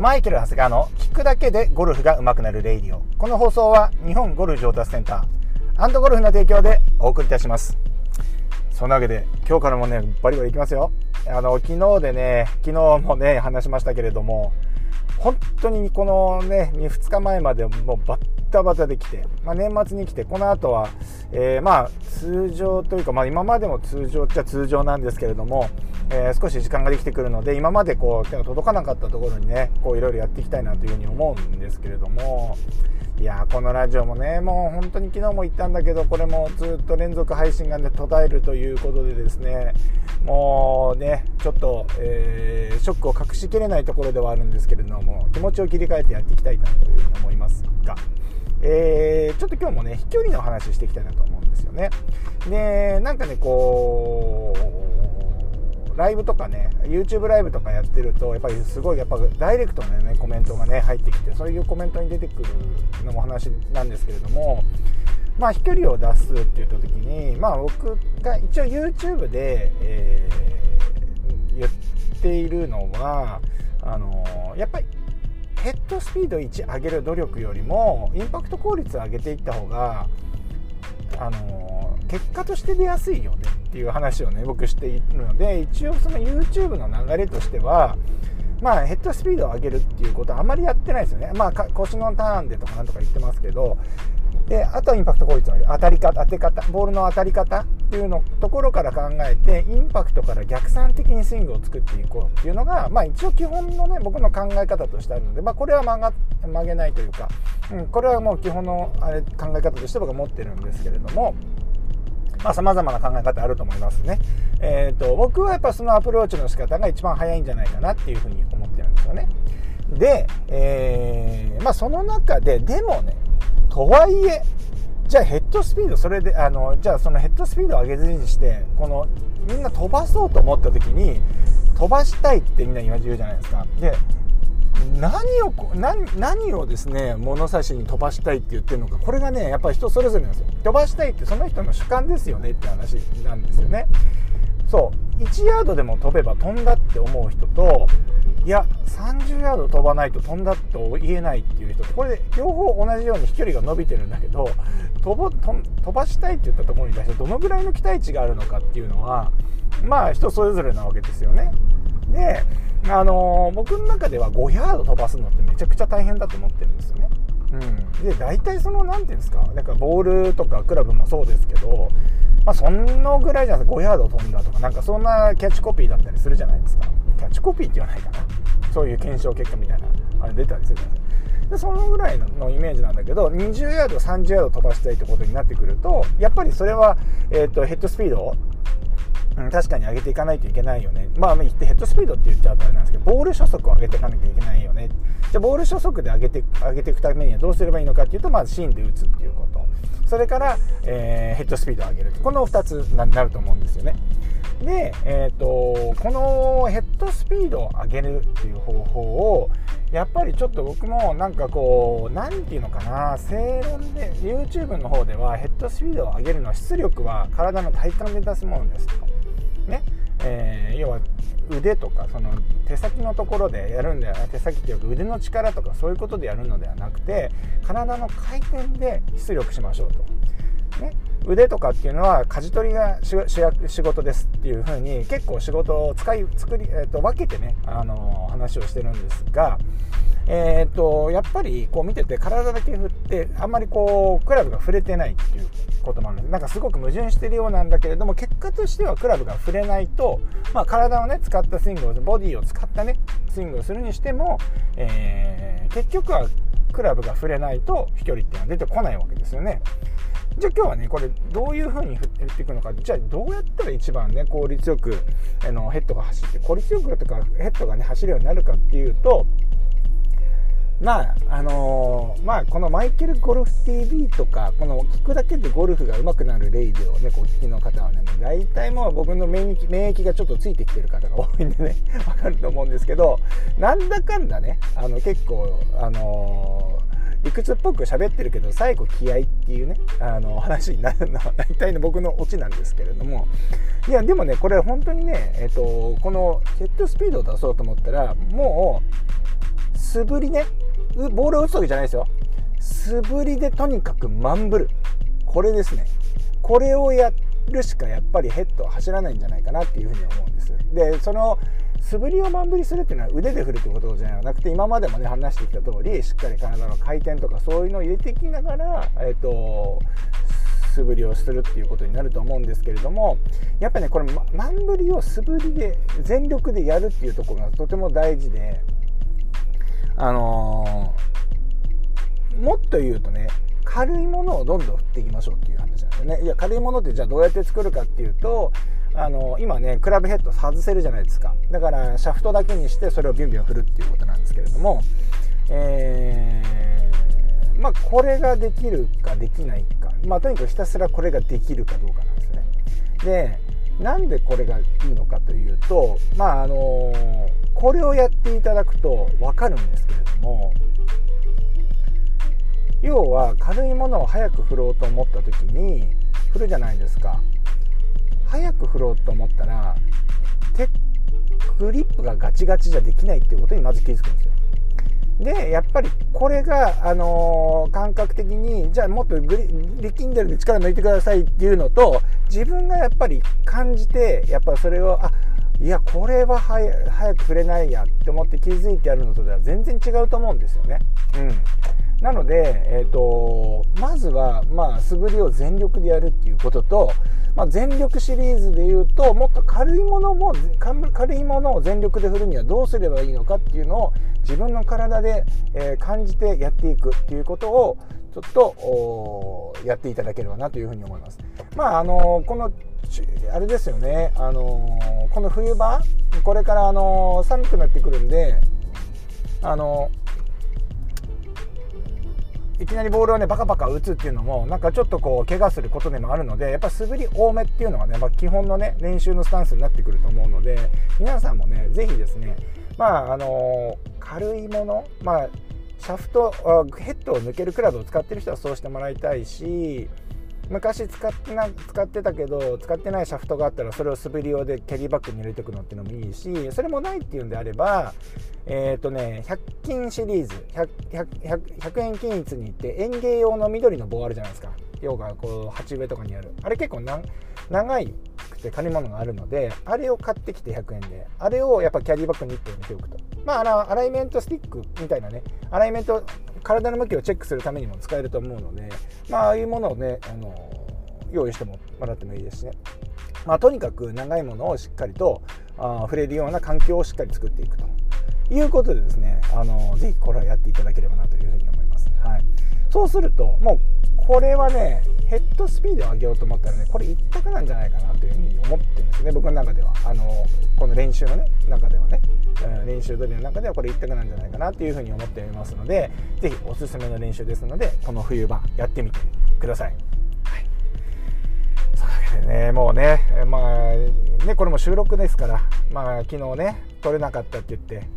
マイケル・長谷川の聞くだけでゴルフが上手くなるレイディオ。この放送は日本ゴルフ上達センターゴルフの提供でお送りいたします。そんなわけで今日からもね、バリバリいきますよ。あの、昨日でね、昨日もね、話しましたけれども、本当にこのね、2日前までもうバッタバタできて、まあ、年末に来て、この後は、えー、まあ通常というか、まあ、今までも通常っちゃ通常なんですけれども、えー、少し時間ができてくるので、今までこう手が届かなかったところにね、こういろいろやっていきたいなというふうに思うんですけれども、いやこのラジオもね、もう本当に昨日も言ったんだけど、これもずっと連続配信がね、途絶えるということでですね、もうね、ちょっと、えー、ショックを隠しきれないところではあるんですけど、るのも気持ちを切り替えてやっていきたいなというふうに思いますが、えー、ちょっと今日もね、飛距離の話していきたいなと思うんですよね。で、なんかね、こう、ライブとかね、YouTube ライブとかやってると、やっぱりすごい、やっぱダイレクトなね、コメントがね、入ってきて、そういうコメントに出てくるのも話なんですけれども、まあ、飛距離を出すって言った時に、まあ、僕が一応 YouTube で、えー、言っているのは、あのやっぱりヘッドスピード1上げる努力よりもインパクト効率を上げていった方があの結果として出やすいよねっていう話をね僕しているので一応その YouTube の流れとしてはまあヘッドスピードを上げるっていうことはあまりやってないですよね。まあ腰のターンでとかなんとか言ってますけどであとはインパクト効率の当たり方当て方ボールの当たり方っていうのところから考えてインパクトから逆算的にスイングを作っていこうっていうのが、まあ、一応基本のね僕の考え方としてあるので、まあ、これは曲が曲げないというか、うん、これはもう基本のあれ考え方として僕は持ってるんですけれども。まあ、様々な考え方あると思いますね。えっ、ー、と、僕はやっぱそのアプローチの仕方が一番早いんじゃないかなっていうふうに思ってるんですよね。で、えー、まあその中で、でもね、とはいえ、じゃあヘッドスピード、それで、あの、じゃあそのヘッドスピードを上げずにして、この、みんな飛ばそうと思った時に、飛ばしたいってみんな言うじゃないですか。で、何を何何をですね物差しに飛ばしたいって言ってるのか。これがねやっぱり人それぞれなんですよ。飛ばしたいってその人の主観ですよねって話なんですよね。そう。1ヤードでも飛べば飛んだって思う人といや30ヤード飛ばないと飛んだと言えないっていう人これで両方同じように飛距離が伸びてるんだけど飛ばしたいって言ったところに対してどのぐらいの期待値があるのかっていうのはまあ人それぞれなわけですよね。で、あのー、僕の中では5ヤード飛ばすのってめちゃくちゃ大変だと思ってるんですよね。うん、で大体その何て言うんですかなんかボールとかクラブもそうですけど、まあ、そのぐらいじゃないですか5ヤード飛んだとかなんかそんなキャッチコピーだったりするじゃないですかキャッチコピーって言わないかなそういう検証結果みたいなあれ出たりするじゃないですかでそのぐらいのイメージなんだけど20ヤード30ヤード飛ばしたいってことになってくるとやっぱりそれは、えーと、ヘッドスピードを、確かに上げていかないといけないよね。まあ、言ってヘッドスピードって言っちゃうとあれなんですけど、ボール初速を上げていかなきゃいけないよね。じゃあ、ボール初速で上げて上げていくためにはどうすればいいのかっていうと、まず芯で打つっていうこと。それから、えー、ヘッドスピードを上げる。この2つになると思うんですよね。で、えーと、このヘッドスピードを上げるっていう方法をやっぱりちょっと僕もなんかこう何て言うのかな正論で YouTube の方ではヘッドスピードを上げるのは出力は体の体幹で出すものですと。ねえー、要は腕とかその手先のところでやるんで手先っていうか腕の力とかそういうことでやるのではなくて体の回転で出力しましょうと。ね、腕とかっていうのは舵取りが主役仕事ですっていう風に結構仕事を使い作り、えーと、分けてね、あのー、話をしてるんですが、えーと、やっぱりこう見てて体だけ振ってあんまりこうクラブが触れてないっていうこともあるのでなんかすごく矛盾してるようなんだけれども結果としてはクラブが触れないと、まあ、体をね使ったスイングをボディを使ったねスイングをするにしても、えー、結局はクラブが触れないと飛距離っていうのは出てこないわけですよね。じゃあ今日はねこれどういう風に振っていくのかじゃあどうやったら一番ね効率よくあのヘッドが走って効率よくとかヘッドがね走るようになるかっていうとまああのー、まあこのマイケルゴルフ TV とかこの聞くだけでゴルフが上手くなるレイディをねこう聞きの方はね大体もう僕の免疫免疫がちょっとついてきてる方が多いんでねわかると思うんですけど なんだかんだねあの結構あのー理屈っぽく喋ってるけど最後気合っていうねあの話になるのは大体の僕のオチなんですけれども。いやでもねこれ本当にね、えっと、このヘッドスピードを出そうと思ったらもう素振りねボールを打つわけじゃないですよ。素振りでとにかくマンブルこれですね。これをやるしかやっぱりヘッドは走らないんじゃないかなっていうふうに思うんです。でその素振りをマン振りするっていうのは腕で振るってことじゃなくて今までもね話してきた通りしっかり体の回転とかそういうのを入れていきながら、えーと、素振りをするっていうことになると思うんですけれどもやっぱねこれマン振りを素振りで全力でやるっていうところがとても大事であのー、もっと言うとね軽いものをどんどん振っていきましょうっていう話なんですよね。いや軽いものってじゃあどうやって作るかっていうとあの今ねクラブヘッド外せるじゃないですか。だからシャフトだけにしてそれをビュンビュン振るっていうことなんですけれどもえー、まあこれができるかできないか。まあとにかくひたすらこれができるかどうかなんですよね。でなんでこれがいいのかというとまああのこれをやっていただくと分かるんですけれども要は軽いものを早く振ろうと思った時に振るじゃないですか。早く振ろうと思ったら手グリップがガチガチじゃできないっていうことにまず気づくんですよ。でやっぱりこれが、あのー、感覚的にじゃあもっとグリ力んでるんで力抜いてくださいっていうのと自分がやっぱり感じてやっぱそれをあいやこれは早く触れないやって思って気づいてやるのとでは全然違うと思うんですよね。うんなので、えーと、まずは、まあ、素振りを全力でやるっていうことと、まあ、全力シリーズでいうともっと軽いものも軽いものを全力で振るにはどうすればいいのかっていうのを自分の体で、えー、感じてやっていくっていうことをちょっとおやっていただければなというふうに思います。まああのこのあれですよね、あのこの冬場これから、あの寒くなってくるんで、あのいきなりボールをねバカバカ打つっていうのもなんかちょっとこう怪我することでもあるのでやっぱ素振り多めっていうのがね、まあ、基本のね練習のスタンスになってくると思うので皆さんもね是非ですねまああの軽いものまあシャフトヘッドを抜けるクラブを使ってる人はそうしてもらいたいし昔使ってな使ってたけど使ってないシャフトがあったらそれを滑り用でキャリーバッグに入れておくのっていうのもいいしそれもないっていうんであればえっ、ー、とね100均シリーズ 100, 100, 100円均一に行って園芸用の緑の棒あるじゃないですか。要はこう鉢植えとかにある。あれ結構長いくて借り物があるのであれを買ってきて100円であれをやっぱキャリーバッグに1個入れておくと。まあアライメントスティックみたいなねアライメント体の向きをチェックするためにも使えると思うのでまあああいうものをねあの用意してもらってもいいですしね。まあ、とにかく長いものをしっかりとあ触れるような環境をしっかり作っていくということでですねあのぜひこれをやっていただければなというふうに思います、はい、そうするともうこれはねヘッドスピードを上げようと思ったらねこれ一択なんじゃないかなというふうに思ってるんですね。僕の中では。あのこの練習のね中ではね、うん、練習通りの中ではこれ一択なんじゃないかなというふうに思っておりますのでぜひおすすめの練習ですのでこの冬場やってみてください。そうねもうねまあねこれも収録ですからまあ昨日ね撮れなかったって言って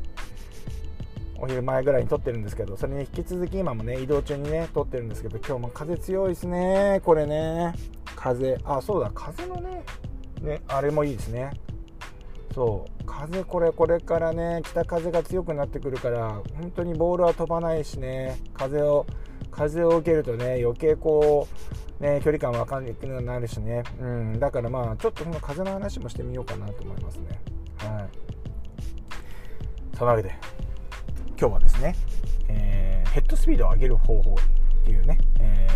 お昼前ぐらいに撮ってるんですけどそれに引き続き今もね移動中にね撮ってるんですけど今日も風強いですねこれね。風あそうだ風のねねあれもいいですね。そう風これこれからね北風が強くなってくるから本当にボールは飛ばないしね。風を風を受けるとね余計こうね距離感分かんなくなるしね。うんだからまあちょっとこの風の話もしてみようかなと思いますね。はい。そのわけで今日はですね、えー、ヘッドスピードを上げる方法っていうね、え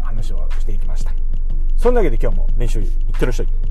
ー、話をしていきました。そんなわけで今日も練習いってらっしゃい。